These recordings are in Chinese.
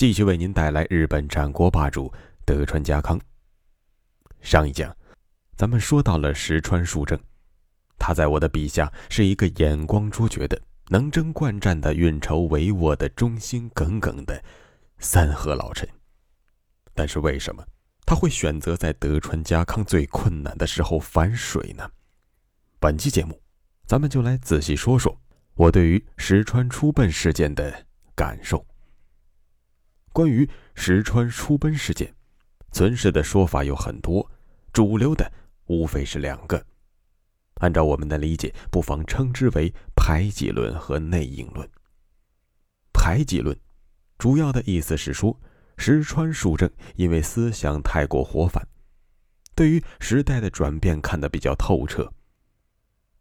继续为您带来日本战国霸主德川家康。上一讲，咱们说到了石川数正，他在我的笔下是一个眼光卓绝的、能征惯战的、运筹帷幄的、忠心耿耿的三河老臣。但是为什么他会选择在德川家康最困难的时候反水呢？本期节目，咱们就来仔细说说我对于石川出奔事件的感受。关于石川出奔事件，存世的说法有很多，主流的无非是两个。按照我们的理解，不妨称之为排挤论和内应论。排挤论主要的意思是说，石川数正因为思想太过活泛，对于时代的转变看得比较透彻。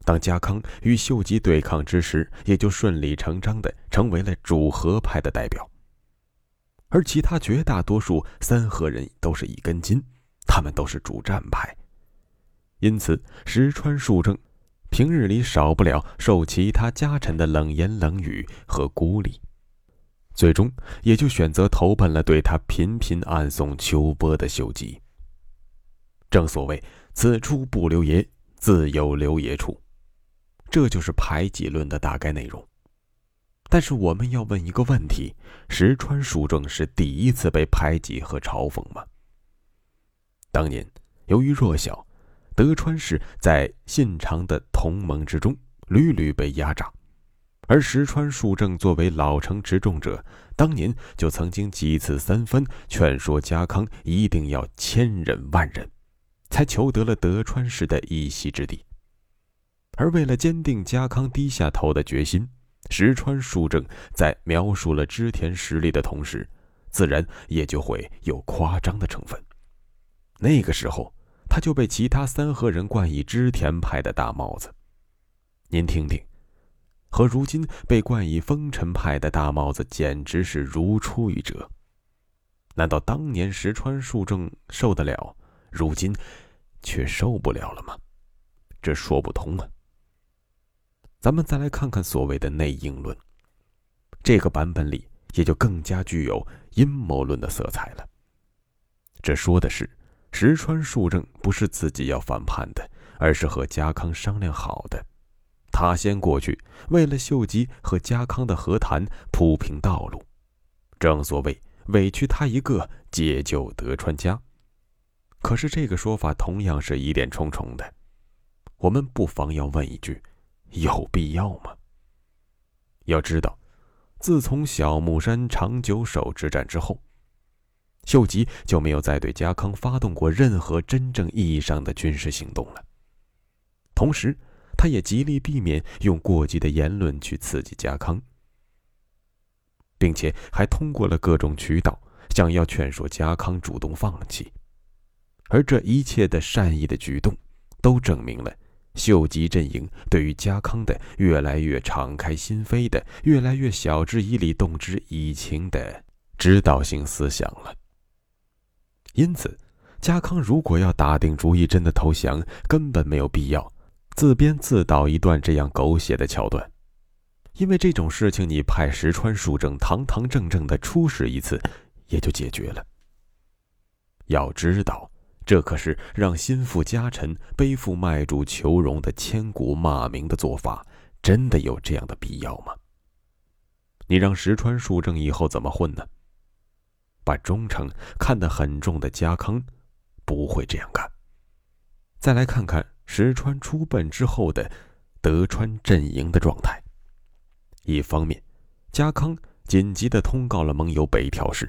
当家康与秀吉对抗之时，也就顺理成章地成为了主和派的代表。而其他绝大多数三河人都是一根筋，他们都是主战派，因此石川数正平日里少不了受其他家臣的冷言冷语和孤立，最终也就选择投奔了对他频频暗送秋波的秀吉。正所谓此处不留爷，自有留爷处，这就是排挤论的大概内容。但是我们要问一个问题：石川数正是第一次被排挤和嘲讽吗？当年由于弱小，德川氏在信长的同盟之中屡屡被压榨，而石川数正作为老成持重者，当年就曾经几次三番劝说家康一定要千忍万忍，才求得了德川氏的一席之地。而为了坚定家康低下头的决心。石川数正在描述了织田实力的同时，自然也就会有夸张的成分。那个时候，他就被其他三河人冠以织田派的大帽子。您听听，和如今被冠以丰臣派的大帽子简直是如出一辙。难道当年石川数正受得了，如今却受不了了吗？这说不通啊！咱们再来看看所谓的内应论，这个版本里也就更加具有阴谋论的色彩了。这说的是石川数正不是自己要反叛的，而是和家康商量好的，他先过去，为了秀吉和家康的和谈铺平道路。正所谓委屈他一个，解救德川家。可是这个说法同样是疑点重重的，我们不妨要问一句。有必要吗？要知道，自从小木山长久守之战之后，秀吉就没有再对家康发动过任何真正意义上的军事行动了。同时，他也极力避免用过激的言论去刺激家康，并且还通过了各种渠道想要劝说家康主动放弃。而这一切的善意的举动，都证明了。秀吉阵营对于家康的越来越敞开心扉的、越来越晓之以理、动之以情的指导性思想了。因此，家康如果要打定主意真的投降，根本没有必要自编自导一段这样狗血的桥段，因为这种事情你派石川数正堂堂正正的出使一次，也就解决了。要知道。这可是让心腹家臣背负卖主求荣的千古骂名的做法，真的有这样的必要吗？你让石川数正以后怎么混呢？把忠诚看得很重的家康，不会这样干。再来看看石川出奔之后的德川阵营的状态。一方面，家康紧急的通告了盟友北条氏；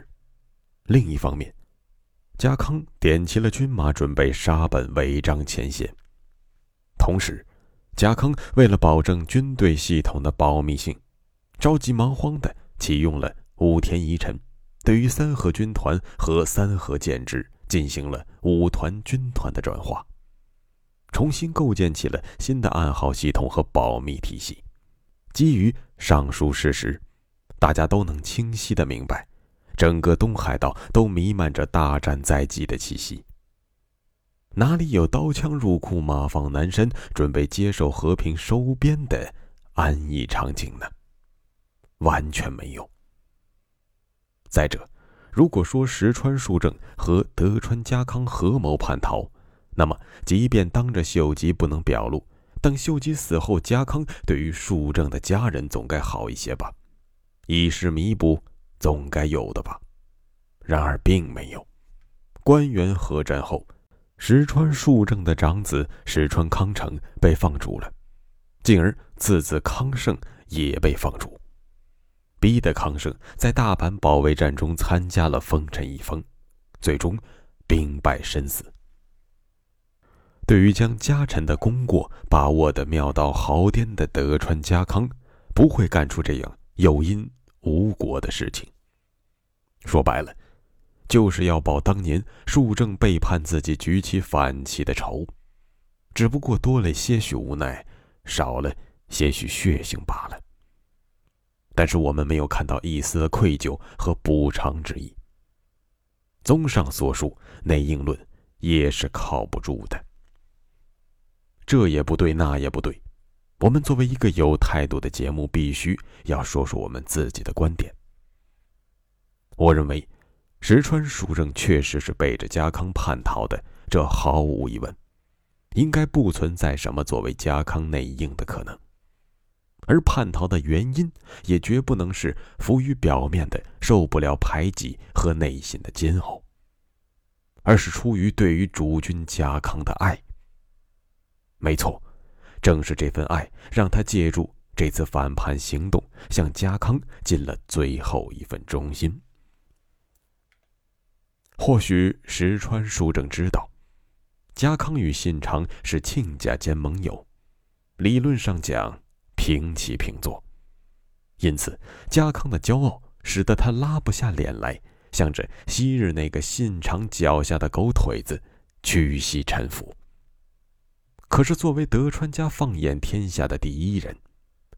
另一方面，家康点齐了军马，准备杀奔违章前线。同时，家康为了保证军队系统的保密性，着急忙慌地启用了武田遗臣，对于三河军团和三河建制进行了五团军团的转化，重新构建起了新的暗号系统和保密体系。基于上述事实，大家都能清晰的明白，整个东海道都弥漫着大战在即的气息。哪里有刀枪入库、马放南山，准备接受和平收编的安逸场景呢？完全没有。再者，如果说石川树正和德川家康合谋叛逃，那么即便当着秀吉不能表露，等秀吉死后，家康对于树正的家人总该好一些吧？以示弥补，总该有的吧？然而并没有。官员合战后。石川树正的长子石川康成被放逐了，进而次子康盛也被放逐，逼得康盛在大阪保卫战中参加了丰臣一封，最终兵败身死。对于将家臣的功过把握得妙到毫巅的德川家康，不会干出这样有因无果的事情。说白了。就是要报当年树正背叛自己、举起反旗的仇，只不过多了些许无奈，少了些许血性罢了。但是我们没有看到一丝愧疚和补偿之意。综上所述，内应论也是靠不住的。这也不对，那也不对。我们作为一个有态度的节目，必须要说说我们自己的观点。我认为。石川淑正确实是背着家康叛逃的，这毫无疑问，应该不存在什么作为家康内应的可能。而叛逃的原因，也绝不能是浮于表面的受不了排挤和内心的煎熬，而是出于对于主君家康的爱。没错，正是这份爱，让他借助这次反叛行动，向家康尽了最后一份忠心。或许石川书正知道，家康与信长是亲家兼盟友，理论上讲平起平坐，因此家康的骄傲使得他拉不下脸来，向着昔日那个信长脚下的狗腿子屈膝臣服。可是作为德川家放眼天下的第一人，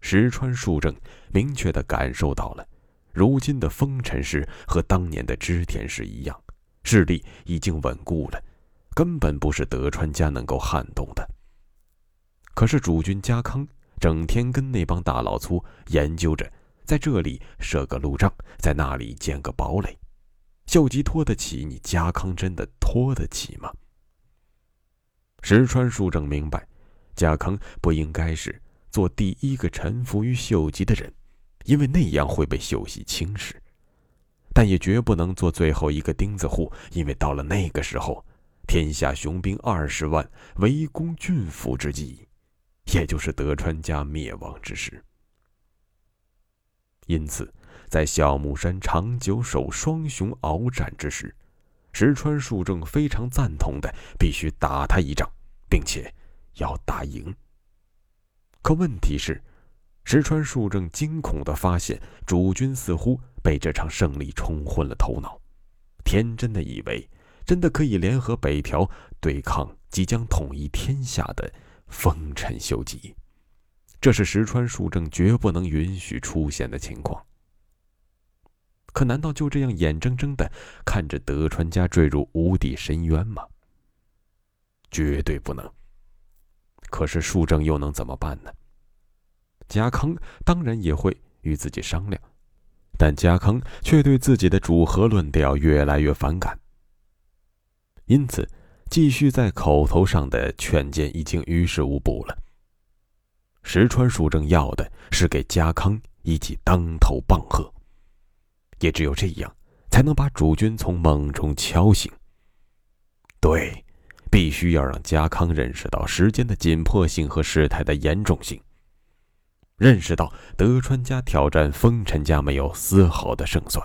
石川树正明确地感受到了，如今的丰臣氏和当年的织田氏一样。势力已经稳固了，根本不是德川家能够撼动的。可是主君家康整天跟那帮大老粗研究着，在这里设个路障，在那里建个堡垒，秀吉拖得起？你家康真的拖得起吗？石川树正明白，家康不应该是做第一个臣服于秀吉的人，因为那样会被秀吉轻视。但也绝不能做最后一个钉子户，因为到了那个时候，天下雄兵二十万围攻郡府之际，也就是德川家灭亡之时。因此，在小木山长久守双雄鏖战之时，石川树正非常赞同的，必须打他一仗，并且要打赢。可问题是，石川树正惊恐的发现，主君似乎。被这场胜利冲昏了头脑，天真的以为真的可以联合北条对抗即将统一天下的丰臣秀吉，这是石川树正绝不能允许出现的情况。可难道就这样眼睁睁的看着德川家坠入无底深渊吗？绝对不能。可是树正又能怎么办呢？家康当然也会与自己商量。但家康却对自己的主和论调越来越反感，因此继续在口头上的劝谏已经于事无补了。石川树正要的是给家康一记当头棒喝，也只有这样，才能把主君从梦中敲醒。对，必须要让家康认识到时间的紧迫性和事态的严重性。认识到德川家挑战丰臣家没有丝毫的胜算。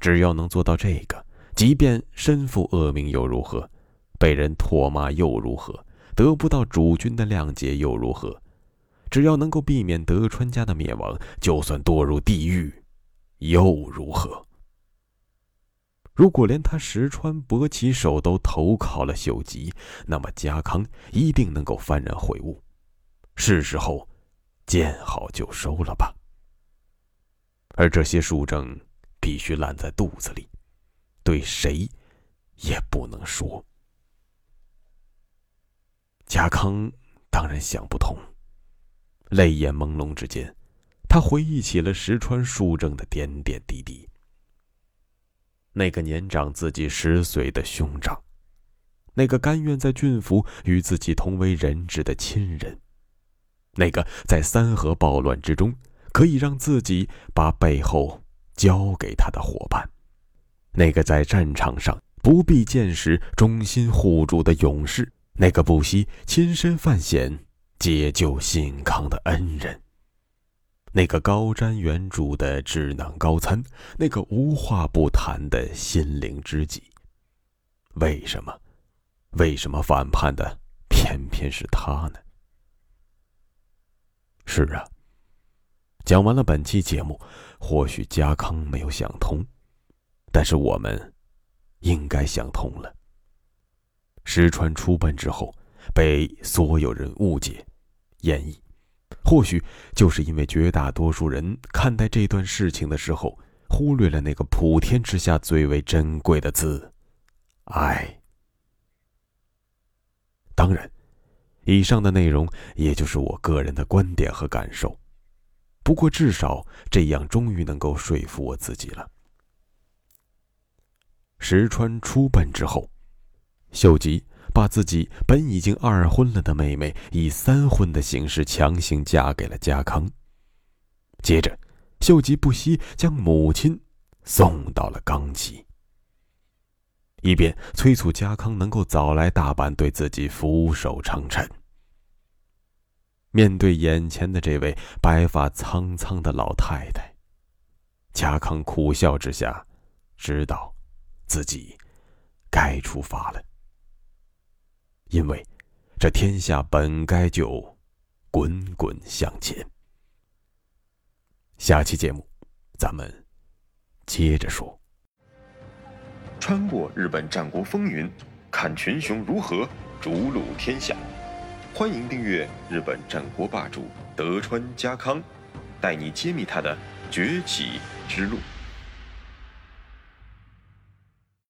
只要能做到这个，即便身负恶名又如何，被人唾骂又如何，得不到主君的谅解又如何？只要能够避免德川家的灭亡，就算堕入地狱，又如何？如果连他石川伯起手都投靠了秀吉，那么家康一定能够幡然悔悟，是时候见好就收了吧。而这些书证必须烂在肚子里，对谁也不能说。家康当然想不通，泪眼朦胧之间，他回忆起了石川书正的点点滴滴。那个年长自己十岁的兄长，那个甘愿在郡府与自己同为人质的亲人，那个在三河暴乱之中可以让自己把背后交给他的伙伴，那个在战场上不必见识忠心护主的勇士，那个不惜亲身犯险解救信康的恩人。那个高瞻远瞩的智囊高参，那个无话不谈的心灵知己，为什么？为什么反叛的偏偏是他呢？是啊，讲完了本期节目，或许家康没有想通，但是我们应该想通了。石川出奔之后，被所有人误解、演绎。或许就是因为绝大多数人看待这段事情的时候，忽略了那个普天之下最为珍贵的字——爱。当然，以上的内容也就是我个人的观点和感受。不过，至少这样终于能够说服我自己了。石川出奔之后，秀吉。把自己本已经二婚了的妹妹，以三婚的形式强行嫁给了家康。接着，秀吉不惜将母亲送到了冈崎，以便催促家康能够早来大阪对自己俯首称臣。面对眼前的这位白发苍苍的老太太，家康苦笑之下，知道自己该出发了。因为，这天下本该就滚滚向前。下期节目，咱们接着说。穿过日本战国风云，看群雄如何逐鹿天下。欢迎订阅日本战国霸主德川家康，带你揭秘他的崛起之路。